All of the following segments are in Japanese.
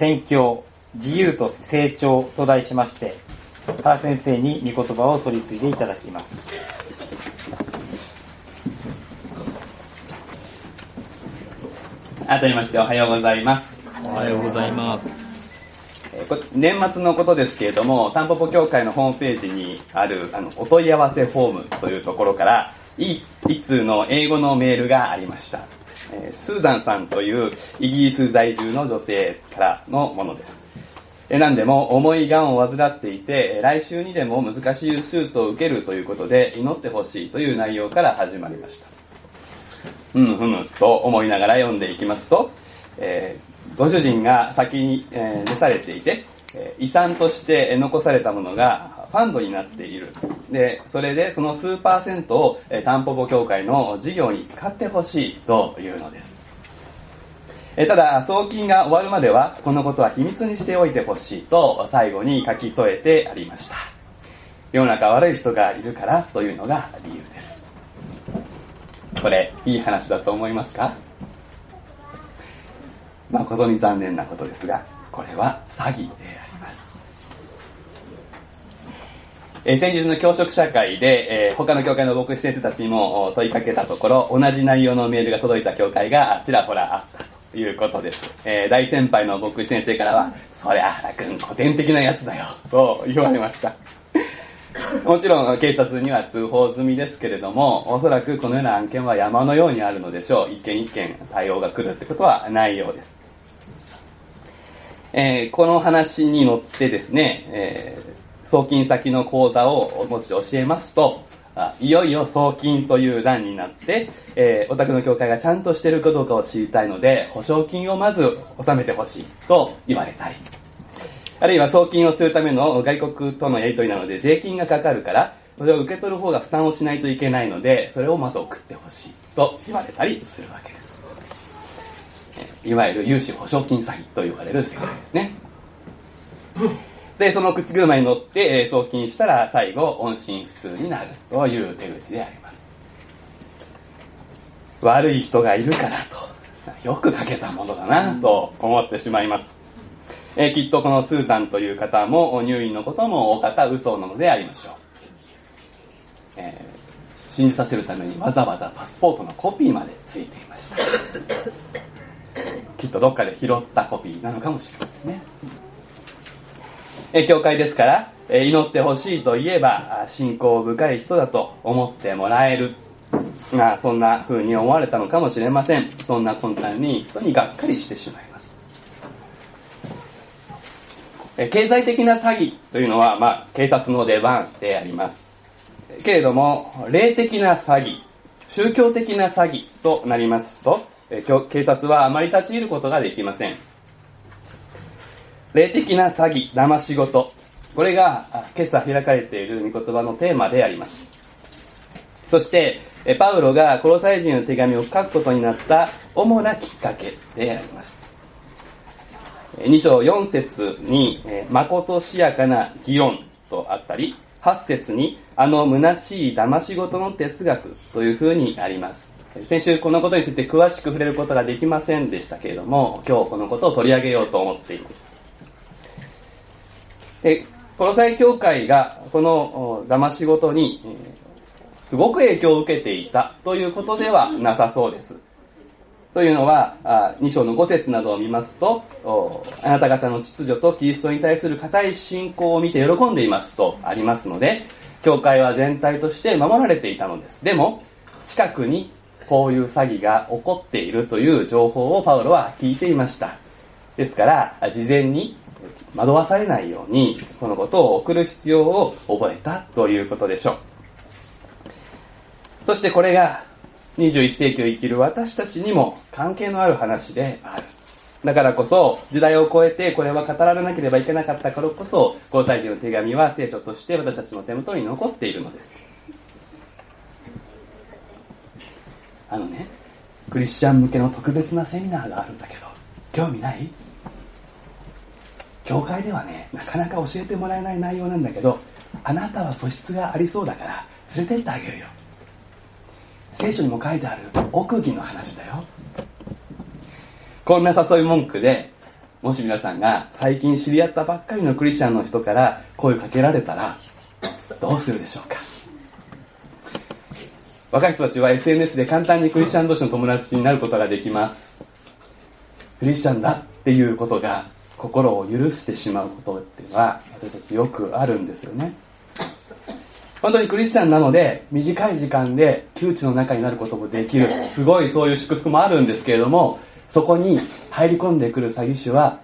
宣教、自由と成長と題しまして、原先生に御言葉を取り継いでいただきます。改めましておはようございます。おはようございます。年末のことですけれども、タンポポ協会のホームページにあるあのお問い合わせフォームというところから、い一通の英語のメールがありました。えー、スーザンさんというイギリス在住の女性からのものです。えなんでも重い癌を患っていて、来週にでも難しい手術を受けるということで祈ってほしいという内容から始まりました。ふむふむと思いながら読んでいきますと、えー、ご主人が先に、えー、召されていて、遺産として残されたものがファンドになっている。で、それでその数パーセントを、えタンポポ協会の事業に使ってほしいというのです。えただ、送金が終わるまでは、このことは秘密にしておいてほしいと最後に書き添えてありました。世の中悪い人がいるからというのが理由です。これ、いい話だと思いますか？誠に残念なことですが、これは詐欺でありえ先日の教職社会で、えー、他の教会の牧師先生たちにも問いかけたところ、同じ内容のメールが届いた教会がちらほらあったということです。えー、大先輩の牧師先生からは、そりゃ原くん古典的なやつだよ、と言われました。もちろん警察には通報済みですけれども、おそらくこのような案件は山のようにあるのでしょう。一件一件対応が来るってことはないようです。えー、この話に乗ってですね、えー、送金先の口座をもし教えますと、いよいよ送金という段になって、えー、お宅の教会がちゃんとしてるかどうかを知りたいので、保証金をまず納めてほしいと言われたり、あるいは送金をするための外国とのやり取りなので税金がかかるから、それを受け取る方が負担をしないといけないので、それをまず送ってほしいと言われたりするわけです。いわゆる融資保証金詐欺と言われる世界ですね。で、その口車に乗って、送金したら最後、音信不通になるという手口であります。悪い人がいるからと、よく書けたものだなと思ってしまいます。えー、きっとこのスーザンという方も入院のことも大方嘘なのでありましょう。えー、信じさせるためにわざわざパスポートのコピーまでついていました。きっとどっかで拾ったコピーなのかもしれませんね。え教会ですから、え祈ってほしいと言えば、信仰深い人だと思ってもらえる。まあ、そんな風に思われたのかもしれません。そんな混乱に人にがっかりしてしまいます。え経済的な詐欺というのは、まあ、警察の出番であります。けれども、霊的な詐欺、宗教的な詐欺となりますと、警察はあまり立ち入ることができません。霊的な詐欺、騙し事。これが今朝開かれている御言葉のテーマであります。そして、パウロがコロサイ人の手紙を書くことになった主なきっかけであります。2章4節に、まことしやかな議論とあったり、8節に、あの虚しい騙し事の哲学というふうにあります。先週このことについて詳しく触れることができませんでしたけれども、今日このことを取り上げようと思っています。で、コロサイ教会がこの騙し事に、すごく影響を受けていたということではなさそうです。というのは、2章の5節などを見ますと、あなた方の秩序とキリストに対する固い信仰を見て喜んでいますとありますので、教会は全体として守られていたのです。でも、近くにこういう詐欺が起こっているという情報をパウロは聞いていました。ですから、事前に惑わされないように、このことを送る必要を覚えたということでしょう。そしてこれが21世紀を生きる私たちにも関係のある話である。だからこそ、時代を超えてこれは語られなければいけなかったからこそ、交際時の手紙は聖書として私たちの手元に残っているのです。あのね、クリスチャン向けの特別なセミナーがあるんだけど、興味ない？教会ではね、なかなか教えてもらえない内容なんだけど、あなたは素質がありそうだから連れてってあげるよ。聖書にも書いてある奥義の話だよ。こんな誘い文句で、もし皆さんが最近知り合ったばっかりのクリスチャンの人から声かけられたら、どうするでしょうか若い人たちは SNS で簡単にクリスチャン同士の友達になることができます。クリスチャンだっていうことが心を許してしまうことっていうのは私たちよくあるんですよね。本当にクリスチャンなので短い時間で窮地の中になることもできる。すごいそういう祝福もあるんですけれども、そこに入り込んでくる詐欺師は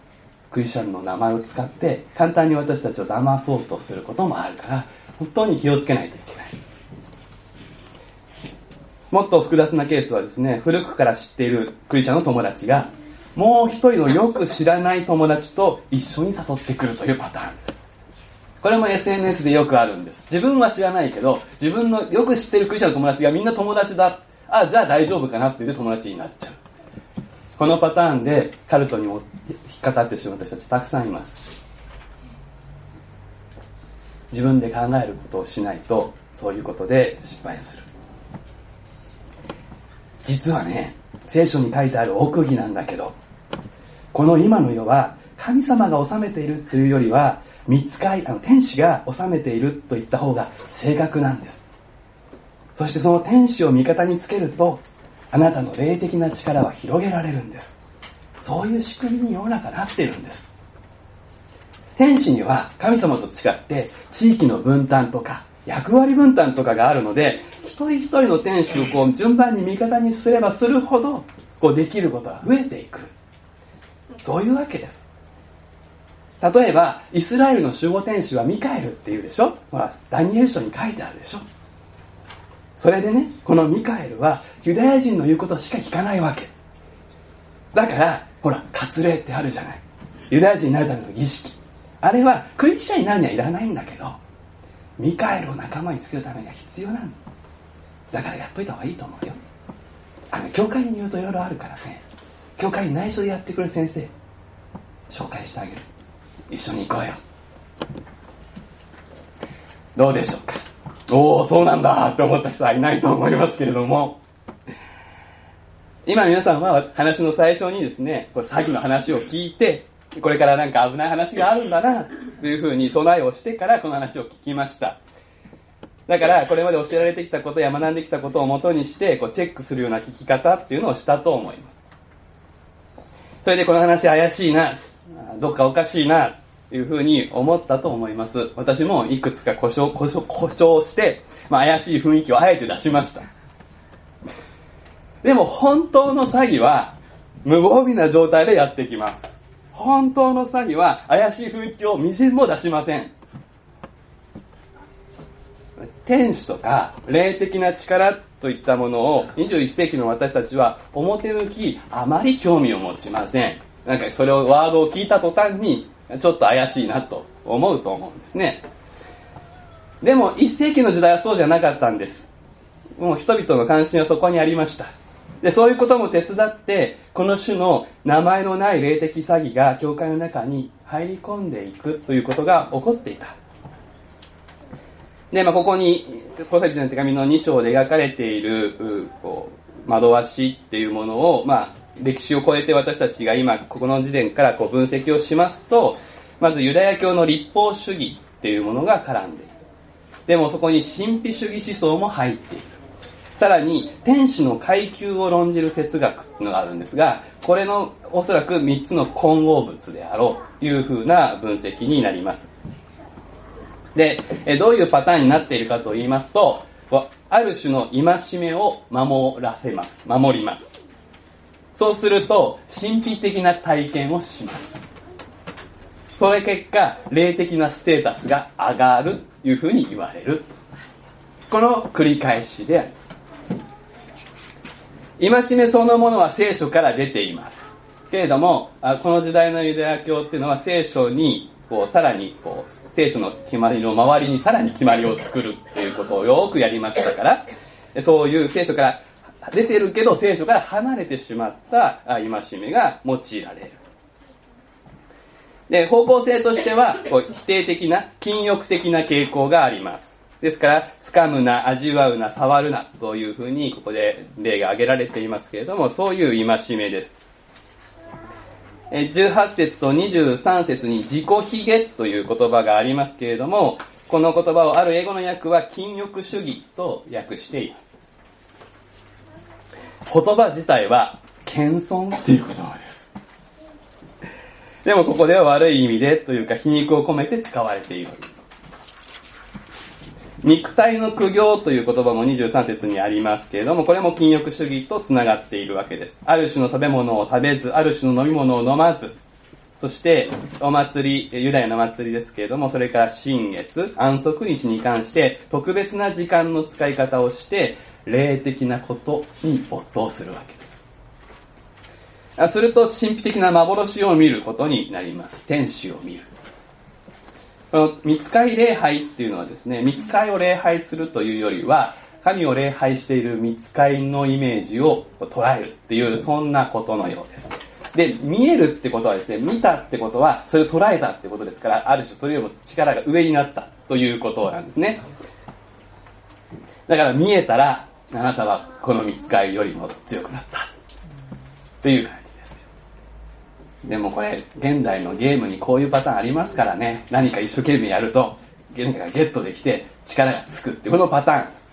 クリスチャンの名前を使って簡単に私たちを騙そうとすることもあるから本当に気をつけないといけない。もっと複雑なケースはですね、古くから知っているクリスチャンの友達がもう一人のよく知らない友達と一緒に誘ってくるというパターンです。これも SNS でよくあるんです。自分は知らないけど、自分のよく知ってるクリスチャンの友達がみんな友達だ。あ、じゃあ大丈夫かなって言って友達になっちゃう。このパターンでカルトに引っかかってしまう私たちたくさんいます。自分で考えることをしないと、そういうことで失敗する。実はね、聖書に書いてある奥義なんだけど、この今の世は神様が治めているというよりは、見つかい、あの、天使が治めていると言った方が正確なんです。そしてその天使を味方につけると、あなたの霊的な力は広げられるんです。そういう仕組みに世の中なっているんです。天使には神様と違って地域の分担とか役割分担とかがあるので、一人一人の天使をこう順番に味方にすればするほど、こうできることが増えていく。そういうわけです。例えば、イスラエルの守護天使はミカエルっていうでしょ？ほら、ダニエル書に書いてあるでしょ？それでね、このミカエルはユダヤ人の言うことしか聞かないわけ。だから、ほら、割礼ってあるじゃない。ユダヤ人になるための儀式。あれはクリスチャンになるにはいらないんだけど、ミカエルを仲間につけるためには必要なの。だからやっといた方がいいと思うよ。あの、教会に言うといろいろあるからね。教会に内緒でやってくる先生、紹介してあげる。一緒に行こうよ。どうでしょうか？おー、そうなんだって思った人はいないと思いますけれども、今皆さんは話の最初にですね、これ詐欺の話を聞いて、これからなんか危ない話があるんだな、というふうに備えをしてからこの話を聞きました。だから、これまで教えられてきたことや学んできたことをもとにして、こうチェックするような聞き方っていうのをしたと思います。それでこの話怪しいな、どっかおかしいな、というふうに思ったと思います。私もいくつか故障、故障、故障して、まあ怪しい雰囲気をあえて出しました。でも本当の詐欺は無防備な状態でやってきます。本当の詐欺は怪しい雰囲気をみじんも出しません。天使とか霊的な力っといったものを21世紀の私たちは表向きあまり興味を持ちません。なんかそれをワードを聞いた途端にちょっと怪しいなと思うと思うんですね。でも1世紀の時代はそうじゃなかったんです。もう人々の関心はそこにありました。で、そういうことも手伝って、この種の名前のない霊的詐欺が教会の中に入り込んでいくということが起こっていた。で、まあ、ここに、プロフェットの手紙の2章で描かれている、うこう、惑わしっていうものを、まあ、歴史を超えて私たちが今、ここの時点からこう分析をしますと、まずユダヤ教の立法主義っていうものが絡んでいる。でもそこに神秘主義思想も入っている。さらに、天使の階級を論じる哲学っていうのがあるんですが、これのおそらく3つの混合物であろうという風な分析になります。で、どういうパターンになっているかと言いますと、ある種の戒めを守らせます。守ります。そうすると、神秘的な体験をします。それ結果、霊的なステータスが上がるという風に言われる。この繰り返しであります。戒めそのものは聖書から出ています。けれども、この時代のユダヤ教っていうのは聖書に、こう、さらに、こう、聖書の決まりの周りにさらに決まりを作るっていうことをよくやりましたから、そういう聖書から出てるけど聖書から離れてしまった戒めが用いられる。で、方向性としては、こう否定的な、禁欲的な傾向があります。ですから、掴むな、味わうな、触るな、というふうに、ここで例が挙げられていますけれども、そういう戒めです。18節と23節に自己卑下という言葉がありますけれども、この言葉をある英語の訳は禁欲主義と訳しています。言葉自体は謙遜っていう言葉です。でもここでは悪い意味でというか皮肉を込めて使われている。肉体の苦行という言葉も23節にありますけれども、これも禁欲主義と繋がっているわけです。ある種の食べ物を食べず、ある種の飲み物を飲まず、そして、お祭り、ユダヤの祭りですけれども、それから新月、安息日に関して、特別な時間の使い方をして、霊的なことに没頭するわけです。すると、神秘的な幻を見ることになります。天使を見る。この見つかり礼拝っていうのはですね、見つかりを礼拝するというよりは、神を礼拝している見つかりのイメージを捉えるっていう、そんなことのようです。で、見えるってことはですね、見たってことは、それを捉えたってことですから、ある種それよりも力が上になったということなんですね。だから見えたら、あなたはこの見つかりよりも強くなった。という感じ。でもこれ、現代のゲームにこういうパターンありますからね。何か一生懸命やると、何かがゲットできて力がつくってこのパターンです。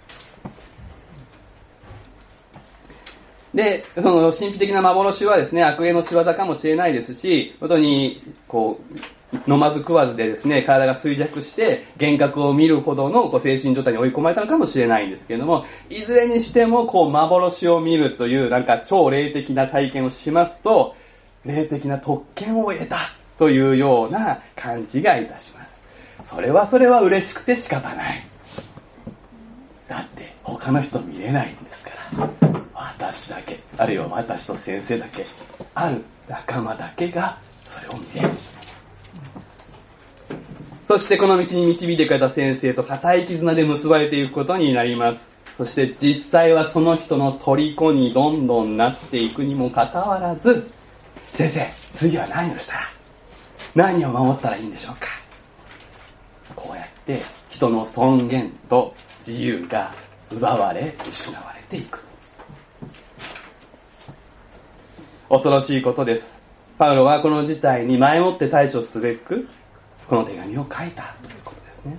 で、その神秘的な幻はですね、悪霊の仕業かもしれないですし、本当に、こう、飲まず食わずでですね、体が衰弱して、幻覚を見るほどのこう精神状態に追い込まれたのかもしれないんですけれども、いずれにしても、こう、幻を見るという、なんか超霊的な体験をしますと、霊的な特権を得たというような感じがいたします。それはそれは嬉しくて仕方ない。だって他の人見れないんですから。私だけ、あるいは私と先生だけ、ある仲間だけがそれを見れる。そしてこの道に導いてくれた先生と固い絆で結ばれていくことになります。そして実際はその人の虜にどんどんなっていくにもかかわらず、先生、次は何をしたら何を守ったらいいんでしょうか？こうやって人の尊厳と自由が奪われ、失われていく。恐ろしいことです。パウロはこの事態に前もって対処すべく、この手紙を書いたということですね。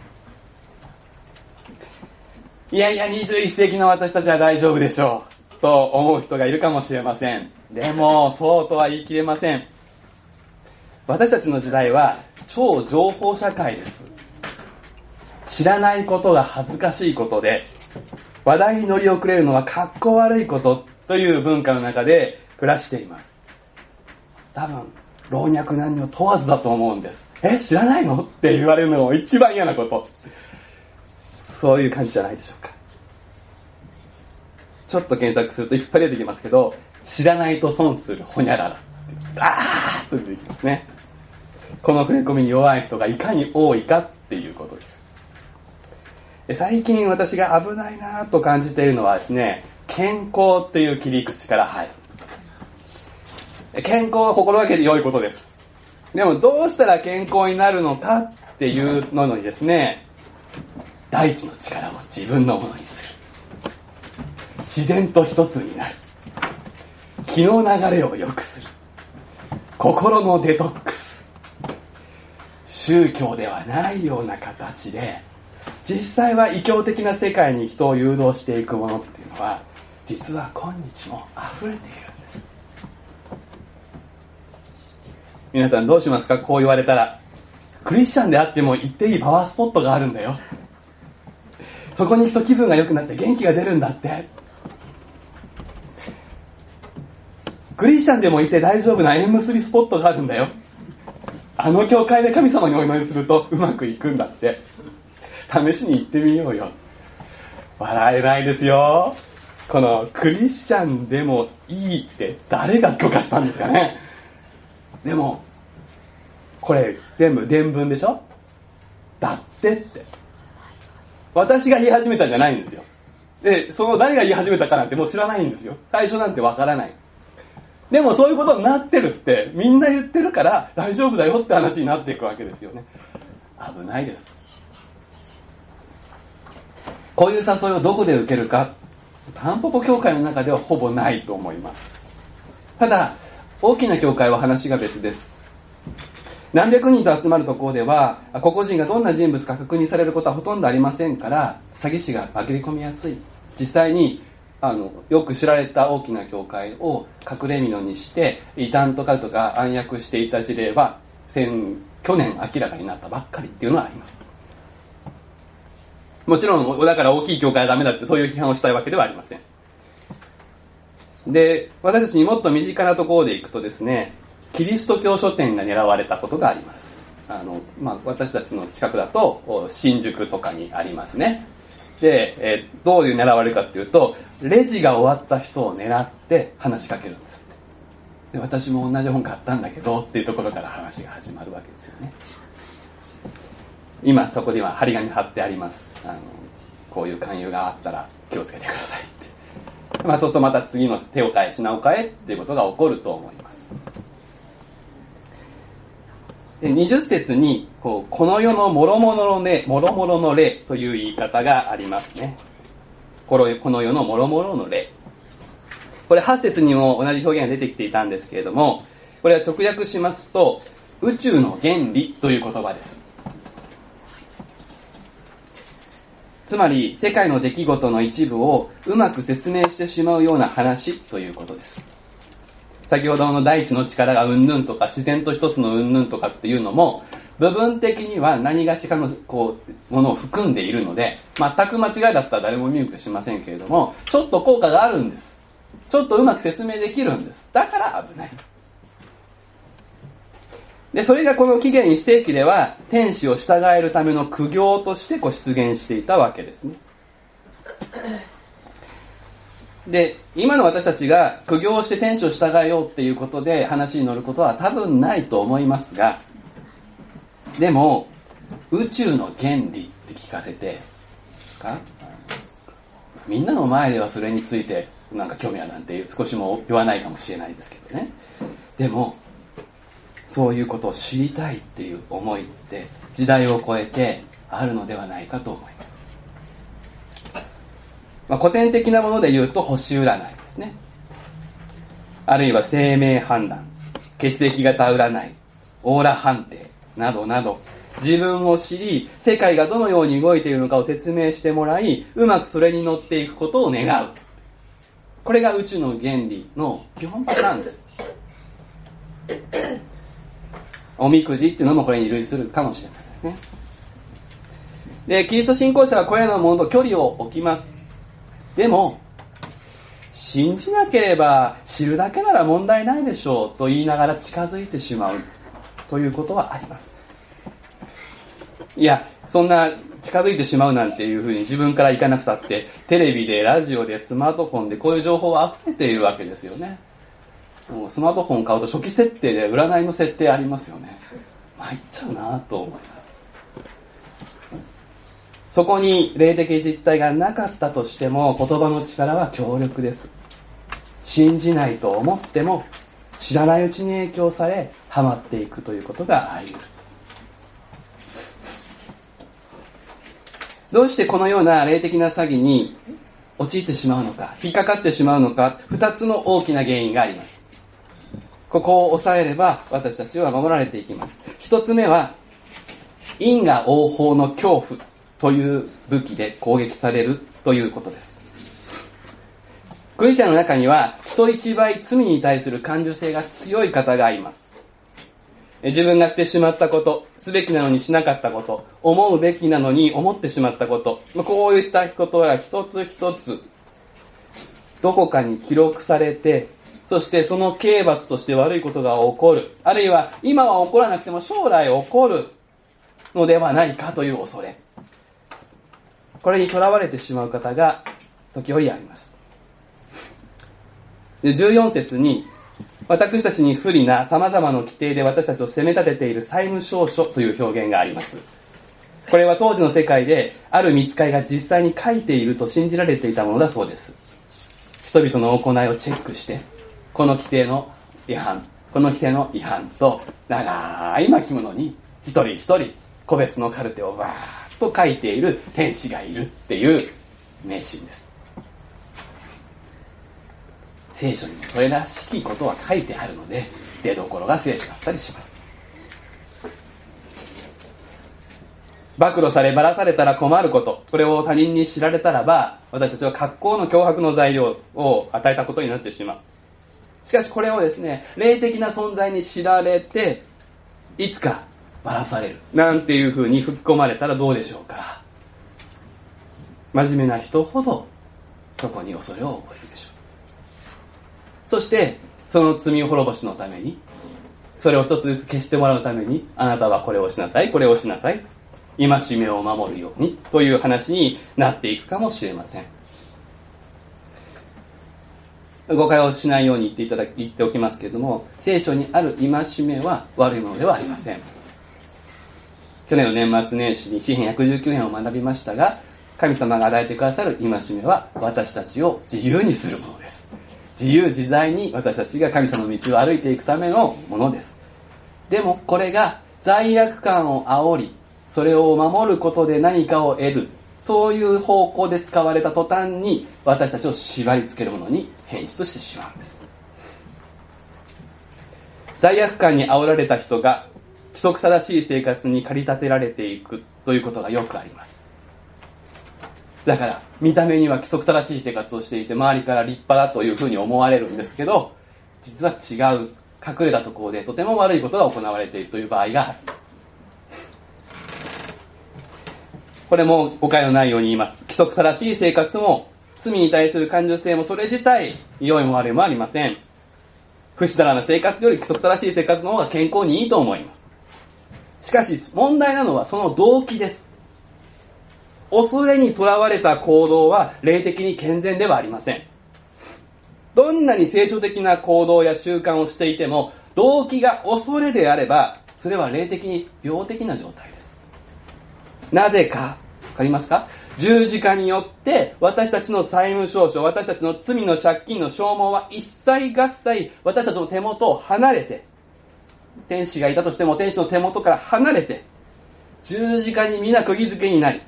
いやいや、21世紀の私たちは大丈夫でしょう。と思う人がいるかもしれません。でも、そうとは言い切れません。私たちの時代は超情報社会です。知らないことが恥ずかしいことで、話題に乗り遅れるのは格好悪いことという文化の中で暮らしています。多分、老若男女問わずだと思うんです。え、知らないの？って言われるのが一番嫌なこと。そういう感じじゃないでしょうか。ちょっと検索するといっぱい出てきますけど、知らないと損するほにゃらら。あーっと出てきますね。この触れ込みに弱い人がいかに多いかっていうことです。最近私が危ないなと感じているのはですね、健康っていう切り口から入る。健康は心がけて良いことです。でもどうしたら健康になるのかっていうのにですね、大地の力を自分のものにする。自然と一つになる。気の流れを良くする。心のデトックス。宗教ではないような形で、実際は異教的な世界に人を誘導していくものっていうのは、実は今日も溢れているんです。皆さんどうしますか？こう言われたら。クリスチャンであっても行っていいパワースポットがあるんだよ。そこに行くと気分が良くなって元気が出るんだって。クリスチャンでもいて大丈夫な縁結びスポットがあるんだよ。あの教会で神様にお祈りするとうまくいくんだって。試しに行ってみようよ。笑えないですよ。このクリスチャンでもいいって誰が許可したんですかね。でも、これ全部伝聞でしょ？だってって。私が言い始めたんじゃないんですよ。で、その誰が言い始めたかなんてもう知らないんですよ。最初なんてわからない。でもそういうことになってるってみんな言ってるから大丈夫だよって話になっていくわけですよね。危ないです。こういう誘いをどこで受けるか、タンポポ協会の中ではほぼないと思います。ただ、大きな教会は話が別です。何百人と集まるところでは、個々人がどんな人物か確認されることはほとんどありませんから、詐欺師が紛れ込みやすい。実際に、あの、よく知られた大きな教会を隠れ蓑にして、異端とかとか暗躍していた事例は、先、去年明らかになったばっかりっていうのはあります。もちろん、だから大きい教会はダメだってそういう批判をしたいわけではありません。で、私たちにもっと身近なところでいくとですね、キリスト教書店が狙われたことがあります。あの、まあ、私たちの近くだと、新宿とかにありますね。で、えーどういう狙われるかっていうと、レジが終わった人を狙って話しかけるんですって。で、私も同じ本買ったんだけどっていうところから話が始まるわけですよね。今そこには張り紙貼ってあります。あの、こういう勧誘があったら気をつけてくださいって。まあそうするとまた次の手を変え品を変えっていうことが起こると思います。で20節にこう、この世の諸々の例、諸々の例という言い方がありますね。このこの世の諸々の例。これ8節にも同じ表現が出てきていたんですけれども、これは直訳しますと、宇宙の原理という言葉です。つまり、世界の出来事の一部をうまく説明してしまうような話ということです。先ほどの大地の力がうんぬんとか自然と一つのうんぬんとかっていうのも、部分的には何がしかのこう、ものを含んでいるので、全く間違いだったら誰も見向しませんけれども、ちょっと効果があるんです。ちょっとうまく説明できるんです。だから危ない。で、それがこの紀元1世紀では、天使を従えるための苦行としてこう出現していたわけですね。で、今の私たちが苦行して天使を従えようっていうことで話に乗ることは多分ないと思いますが、でも、宇宙の原理って聞かれて、か？みんなの前ではそれについてなんか興味はなんて少しも言わないかもしれないですけどね。でも、そういうことを知りたいっていう思いって時代を超えてあるのではないかと思います。まあ、古典的なもので言うと星占いですね。あるいは生命判断、血液型占い、オーラ判定などなど、自分を知り、世界がどのように動いているのかを説明してもらい、うまくそれに乗っていくことを願う。これが宇宙の原理の基本パターンです。おみくじっていうのもこれに類するかもしれませんね。で、キリスト信仰者はこれらのものと距離を置きます。でも、信じなければ知るだけなら問題ないでしょうと言いながら近づいてしまうということはあります。いや、そんな近づいてしまうなんていうふうに自分から行かなくたって、テレビで、ラジオで、スマートフォンでこういう情報は溢れているわけですよね。もうスマートフォン買うと初期設定で占いの設定ありますよね。参っちゃうなと思います。そこに霊的実体がなかったとしても言葉の力は強力です。信じないと思っても知らないうちに影響されハマっていくということがあり得る。どうしてこのような霊的な詐欺に陥ってしまうのか、引っかかってしまうのか、二つの大きな原因があります。ここを抑えれば私たちは守られていきます。一つ目は、因果応報の恐怖という武器で攻撃されるということです。クリスチャンの中には人一倍罪に対する感受性が強い方がいます。自分がしてしまったこと、すべきなのにしなかったこと、思うべきなのに思ってしまったこと、こういったことが一つ一つ、どこかに記録されて、そしてその刑罰として悪いことが起こる。あるいは今は起こらなくても将来起こるのではないかという恐れ。これに囚われてしまう方が時折あります。で14節に、私たちに不利な様々な規定で私たちを責め立てている債務証書という表現があります。これは当時の世界である見つかりが実際に書いていると信じられていたものだそうです。人々の行いをチェックして、この規定の違反、この規定の違反と長い巻物に一人一人個別のカルテをバーと書いている天使がいるっていう迷信です。聖書にもそれらしきことは書いてあるので、出どころが聖書だったりします。暴露され、ばらされたら困ること、これを他人に知られたらば、私たちは格好の脅迫の材料を与えたことになってしまう。しかしこれをですね、霊的な存在に知られて、いつかばらされる。なんていう風に吹き込まれたらどうでしょうか。真面目な人ほど、そこに恐れを覚えるでしょう。そして、その罪滅ぼしのために、それを一つずつ消してもらうために、あなたはこれをしなさい、これをしなさい。戒めを守るように、という話になっていくかもしれません。誤解をしないように言っていただき、言っておきますけれども、聖書にある戒めは悪いものではありません。去年の年末年始に詩篇119編を学びましたが、神様が与えてくださる戒めは私たちを自由にするものです。自由自在に私たちが神様の道を歩いていくためのものです。でもこれが罪悪感を煽り、それを守ることで何かを得る、そういう方向で使われた途端に私たちを縛り付けるものに変質してしまうんです。罪悪感に煽られた人が規則正しい生活に駆り立てられていくということがよくあります。だから、見た目には規則正しい生活をしていて、周りから立派だというふうに思われるんですけど、実は違う、隠れたところでとても悪いことが行われているという場合がある。これも誤解のないように言います。規則正しい生活も、罪に対する感受性もそれ自体、良いも悪いもありません。不死だらな生活より規則正しい生活の方が健康にいいと思います。しかし、問題なのはその動機です。恐れにとらわれた行動は霊的に健全ではありません。どんなに聖書的な行動や習慣をしていても、動機が恐れであれば、それは霊的に病的な状態です。なぜか、わかりますか？十字架によって私たちの債務証書、私たちの罪の借金の消耗は一切合切私たちの手元を離れて、天使がいたとしても天使の手元から離れて、十字架に皆釘付けになり、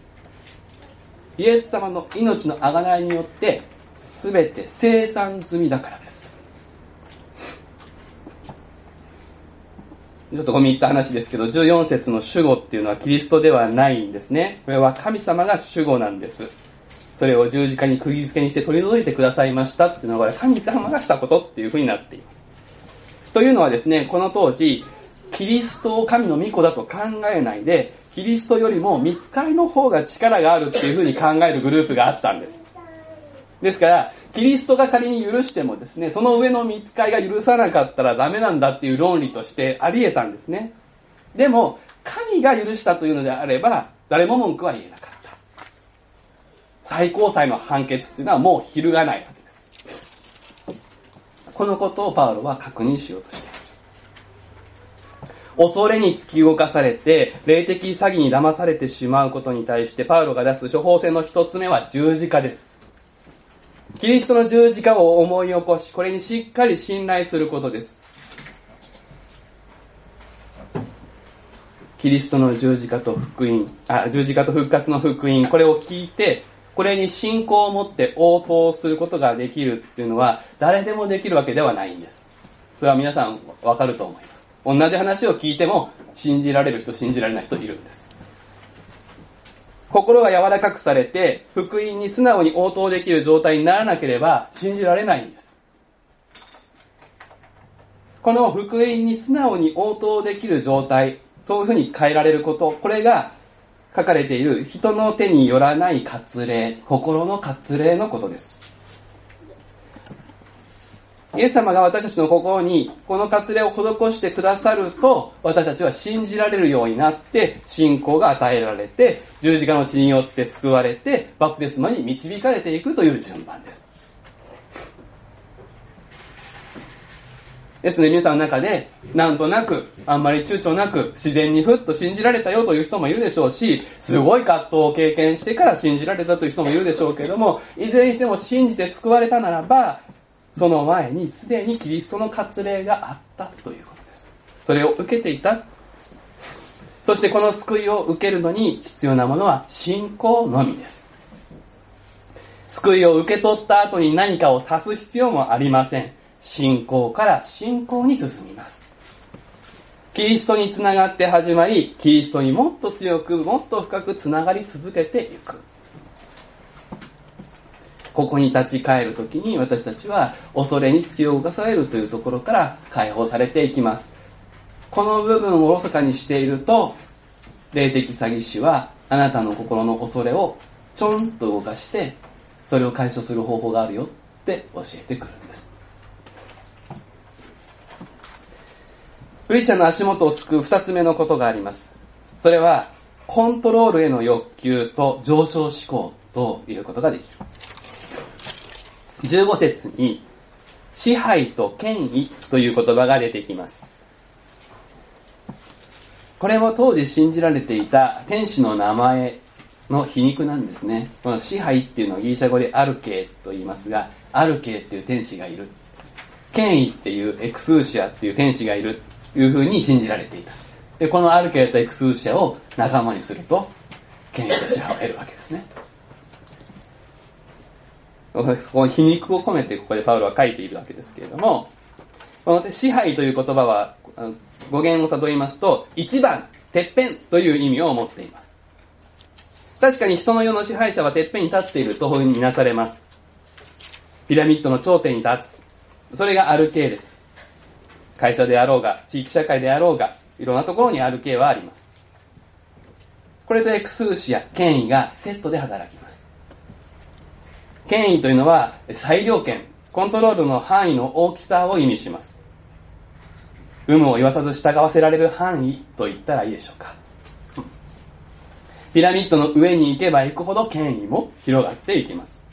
イエス様の命の贖いによって、すべて生産済みだからです。ちょっと込み入った話ですけど、14節の主語っていうのはキリストではないんですね。これは神様が主語なんです。それを十字架に釘付けにして取り除いてくださいましたっていうのは神様がしたことっていうふうになっています。というのはですね、この当時、キリストを神の御子だと考えないで、キリストよりも見つかりの方が力があるっていうふうに考えるグループがあったんです。ですから、キリストが仮に許してもですね、その上の見つかりが許さなかったらダメなんだっていう論理としてあり得たんですね。でも、神が許したというのであれば、誰も文句は言えなかった。最高裁の判決っていうのはもう揺るがない。このことをパウロは確認しようとしています。恐れに突き動かされて、霊的詐欺に騙されてしまうことに対して、パウロが出す処方箋の一つ目は十字架です。キリストの十字架を思い起こし、これにしっかり信頼することです。キリストの十字架と福音、あ、十字架と復活の福音、これを聞いて、これに信仰を持って応答することができるっていうのは、誰でもできるわけではないんです。それは皆さんわかると思います。同じ話を聞いても、信じられる人、信じられない人いるんです。心が柔らかくされて、福音に素直に応答できる状態にならなければ、信じられないんです。この福音に素直に応答できる状態、そういうふうに変えられること、これが書かれている人の手によらない割礼、心の割礼のことです。イエス様が私たちの心にこの割礼を施してくださると、私たちは信じられるようになって、信仰が与えられて、十字架の血によって救われて、バプテスマに導かれていくという順番です。ですね、皆さんの中で、なんとなく、あんまり躊躇なく、自然にふっと信じられたよという人もいるでしょうし、すごい葛藤を経験してから信じられたという人もいるでしょうけども、いずれにしても信じて救われたならば、その前にすでにキリストの割礼があったということです。それを受けていた。そしてこの救いを受けるのに必要なものは信仰のみです。救いを受け取った後に何かを足す必要もありません。信仰から信仰に進みます。キリストにつながって始まり、キリストにもっと強く、もっと深くつながり続けていく。ここに立ち返るときに私たちは恐れに突き動かされるというところから解放されていきます。この部分をおろそかにしていると、霊的詐欺師はあなたの心の恐れをちょんと動かして、それを解消する方法があるよって教えてくるんです。クリスチャンの足元を救う二つ目のことがあります。それは、コントロールへの欲求と上昇志向ということができる。15節に、支配と権威という言葉が出てきます。これも当時信じられていた天使の名前の皮肉なんですね。この支配っていうのはギリシャ語でアルケーと言いますが、アルケーっていう天使がいる。権威っていうエクスーシアっていう天使がいるいうふうに信じられていた。で、このアルケーとエクスーシアを仲間にすると、権威と支配を得るわけですね。この皮肉を込めてここでパウロは書いているわけですけれども、この支配という言葉は、語源をたどりますと、一番、てっぺんという意味を持っています。確かに人の世の支配者はてっぺんに立っているというふうに見なされます。ピラミッドの頂点に立つ。それがアルケーです。会社であろうが、地域社会であろうが、いろんなところにアルケーはあります。これとエクスーシア、権威がセットで働きます。権威というのは裁量権、コントロールの範囲の大きさを意味します。有無を言わさず従わせられる範囲と言ったらいいでしょうか。ピラミッドの上に行けば行くほど権威も広がっていきます。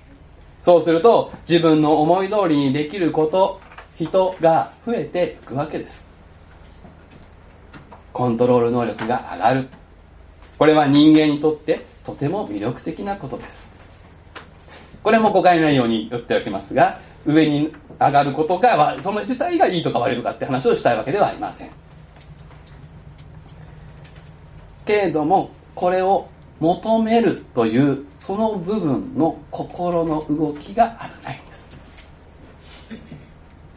そうすると自分の思い通りにできること、人が増えていくわけです。コントロール能力が上がる。これは人間にとってとても魅力的なことです。これも誤解ないように言っておきますが、上に上がることが、その自体がいいとか悪いとかって話をしたいわけではありません。けれども、これを求めるという、その部分の心の動きがあるないんです。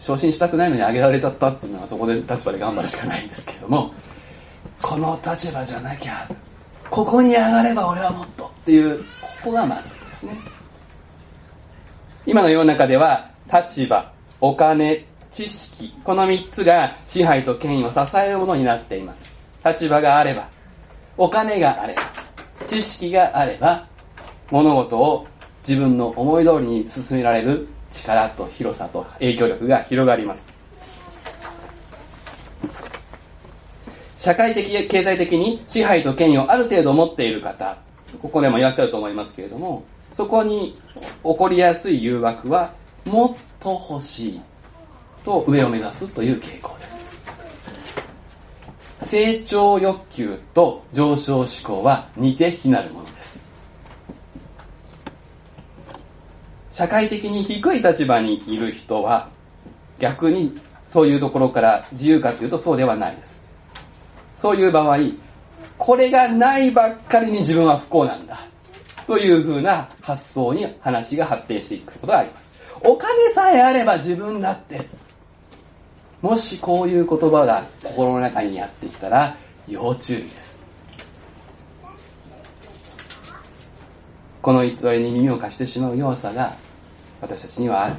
昇進したくないのに上げられちゃったっていうのはそこで立場で頑張るしかないんですけれども、この立場じゃなきゃ、ここに上がれば俺はもっとっていう、ここがまずいですね。今の世の中では、立場、お金、知識、この三つが支配と権威を支えるものになっています。立場があれば、お金があれば、知識があれば、物事を自分の思い通りに進められる力と広さと影響力が広がります。社会的、経済的に支配と権威をある程度持っている方、ここでもいらっしゃると思いますけれども、そこに起こりやすい誘惑は、もっと欲しいと上を目指すという傾向です。成長欲求と上昇志向は似て非なるものです。社会的に低い立場にいる人は、逆にそういうところから自由かというとそうではないです。そういう場合、これがないばっかりに自分は不幸なんだ。というふうな発想に話が発展していくことがあります。お金さえあれば自分だって。もしこういう言葉が心の中にやってきたら要注意です。この偽りに耳を貸してしまう弱さが私たちにはある。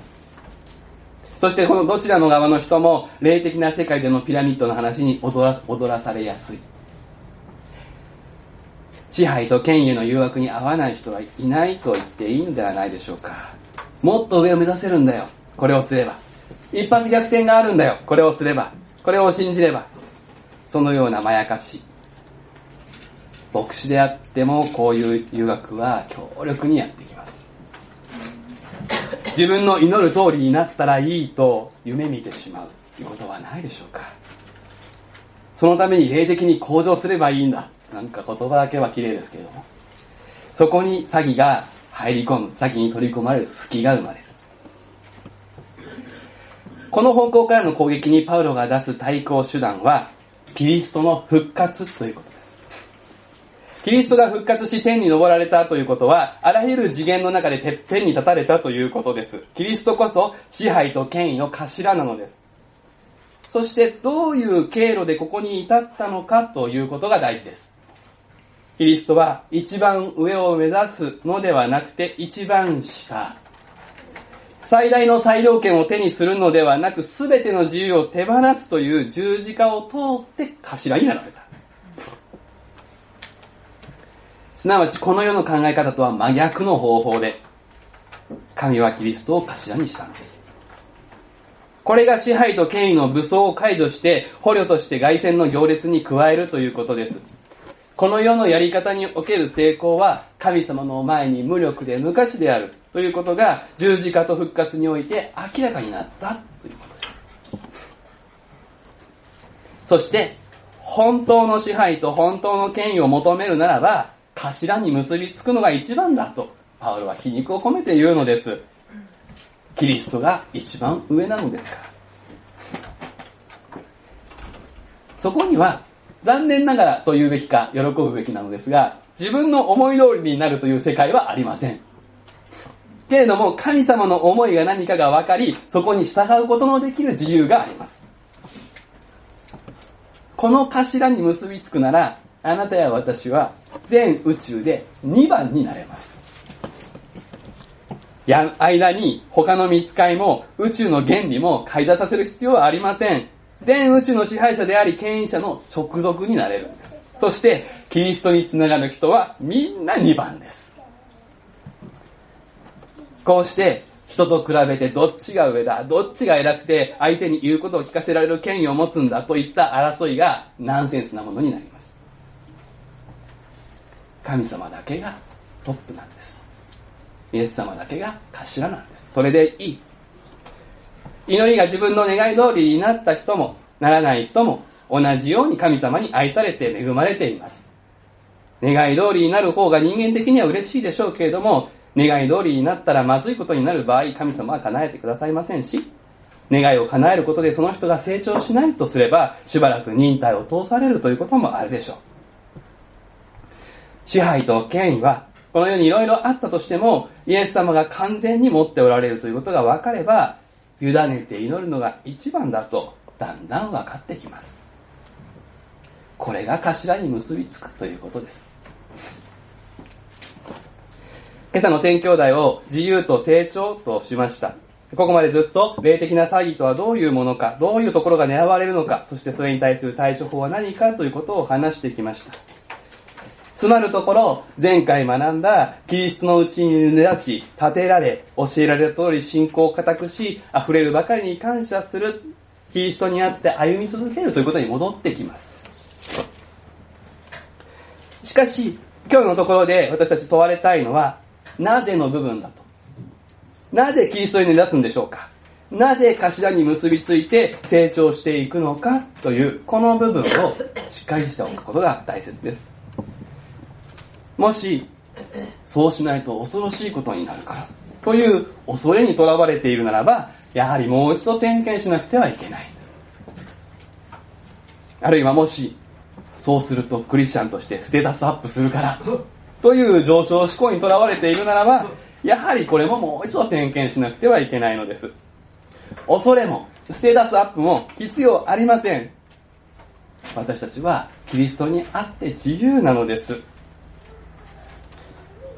そしてこのどちらの側の人も霊的な世界でのピラミッドの話に踊ら踊らされやすい。支配と権威の誘惑に合わない人はいないと言っていいのではないでしょうか。もっと上を目指せるんだよ。これをすれば。一発逆転があるんだよ。これをすれば。これを信じれば。そのようなまやかし。牧師であってもこういう誘惑は強力にやってきます。自分の祈る通りになったらいいと夢見てしまうということはないでしょうか。そのために霊的に向上すればいいんだ。なんか言葉だけは綺麗ですけれども。そこに詐欺が入り込む、詐欺に取り込まれる隙が生まれる。この方向からの攻撃にパウロが出す対抗手段は、キリストの復活ということ。キリストが復活し天に昇られたということは、あらゆる次元の中でてっぺんに立たれたということです。キリストこそ支配と権威の頭なのです。そしてどういう経路でここに至ったのかということが大事です。キリストは一番上を目指すのではなくて一番下。最大の裁量権を手にするのではなく全ての自由を手放すという十字架を通って頭になられた。すなわちこの世の考え方とは真逆の方法で、神はキリストを頭にしたんです。これが支配と権威の武装を解除して、捕虜として外戦の行列に加えるということです。この世のやり方における成功は、神様の前に無力で無価値であるということが、十字架と復活において明らかになったということです。そして、本当の支配と本当の権威を求めるならば、頭に結びつくのが一番だと、パウロは皮肉を込めて言うのです。キリストが一番上なのですから。そこには、残念ながらと言うべきか、喜ぶべきなのですが、自分の思い通りになるという世界はありません。けれども、神様の思いが何かが分かり、そこに従うことのできる自由があります。この頭に結びつくなら、あなたや私は全宇宙で2番になれます。や、間に他の見つかいも宇宙の原理も買い出させる必要はありません。全宇宙の支配者であり権威者の直属になれるんです。そして、キリストにつながる人はみんな2番です。こうして、人と比べてどっちが上だ、どっちが偉くて相手に言うことを聞かせられる権威を持つんだといった争いがナンセンスなものになります。神様だけがトップなんです。イエス様だけが頭なんです。それでいい。祈りが自分の願い通りになった人も、ならない人も、同じように神様に愛されて恵まれています。願い通りになる方が人間的には嬉しいでしょうけれども、願い通りになったらまずいことになる場合、神様は叶えてくださいませんし、願いを叶えることでその人が成長しないとすれば、しばらく忍耐を通されるということもあるでしょう。支配と権威は、このようにいろいろあったとしても、イエス様が完全に持っておられるということが分かれば、委ねて祈るのが一番だと、だんだん分かってきます。これが頭に結びつくということです。今朝の宣教題を自由と成長としました。ここまでずっと霊的な詐欺とはどういうものか、どういうところが狙われるのか、そしてそれに対する対処法は何かということを話してきました。つまるところ、前回学んだキリストのうちに根立ち、立てられ、教えられた通り信仰を固くし、溢れるばかりに感謝する、キリストにあって歩み続けるということに戻ってきます。しかし、今日のところで私たち問われたいのは、なぜの部分だと。なぜキリストに根立つんでしょうかなぜ頭に結びついて成長していくのかという、この部分をしっかりしておくことが大切です。もし、そうしないと恐ろしいことになるから、という恐れにとらわれているならば、やはりもう一度点検しなくてはいけないんです。あるいはもし、そうするとクリスチャンとしてステータスアップするから、という上昇志向にとらわれているならば、やはりこれももう一度点検しなくてはいけないのです。恐れも、ステータスアップも必要ありません。私たちはキリストにあって自由なのです。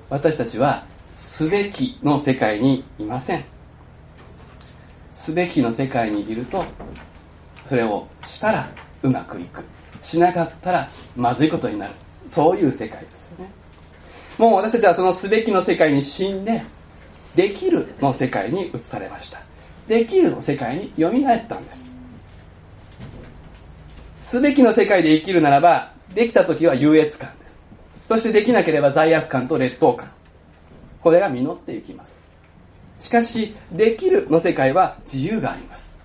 私たちは、すべきの世界にいません。すべきの世界にいると、それをしたらうまくいく。しなかったらまずいことになる。そういう世界ですよね。もう私たちはそのすべきの世界に死んで、できるの世界に移されました。できるの世界に蘇ったんです。すべきの世界で生きるならば、できた時は優越感。そしてできなければ罪悪感と劣等感。これが実っていきます。しかし、できるの世界は自由があります。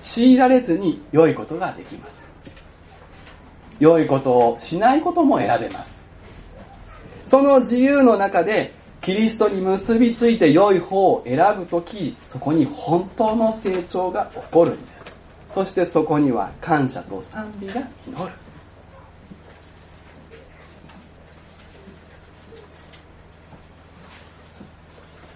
強いられずに良いことができます。良いことをしないことも選べます。その自由の中で、キリストに結びついて良い方を選ぶとき、そこに本当の成長が起こるんです。そしてそこには感謝と賛美が祈る。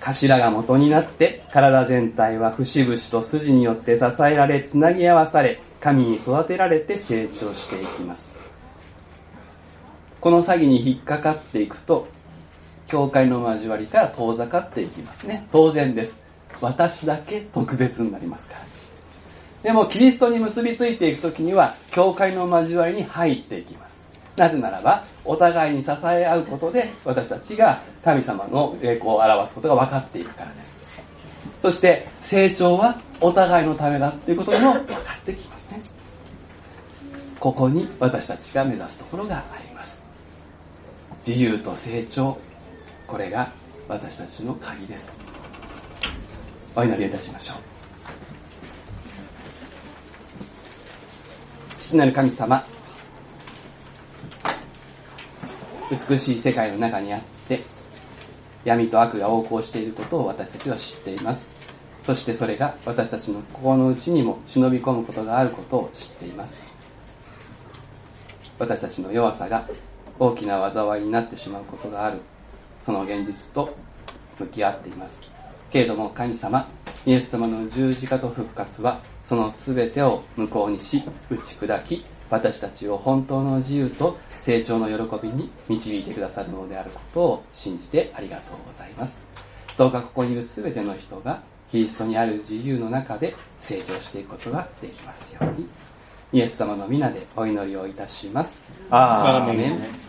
頭が元になって、体全体は節々と筋によって支えられ、つなぎ合わされ、神に育てられて成長していきます。この詐欺に引っかかっていくと、教会の交わりから遠ざかっていきますね。当然です。私だけ特別になりますから。でも、キリストに結びついていくときには、教会の交わりに入っていきます。なぜならば、お互いに支え合うことで、私たちが神様の栄光を表すことが分かっていくからです。そして、成長はお互いのためだっていうことも分かってきますね。ここに私たちが目指すところがあります。自由と成長、これが私たちの鍵です。お祈りいたしましょう。父なる神様、美しい世界の中にあって、闇と悪が横行していることを私たちは知っています。そしてそれが私たちの心の内にも忍び込むことがあることを知っています。私たちの弱さが大きな災いになってしまうことがある、その現実と向き合っています。けれども神様、イエス様の十字架と復活は、その全てを無効にし、打ち砕き、私たちを本当の自由と成長の喜びに導いてくださるのであることを信じてありがとうございます。どうかここにいる全ての人が、キリストにある自由の中で成長していくことができますように。イエス様の皆でお祈りをいたします。あーメンン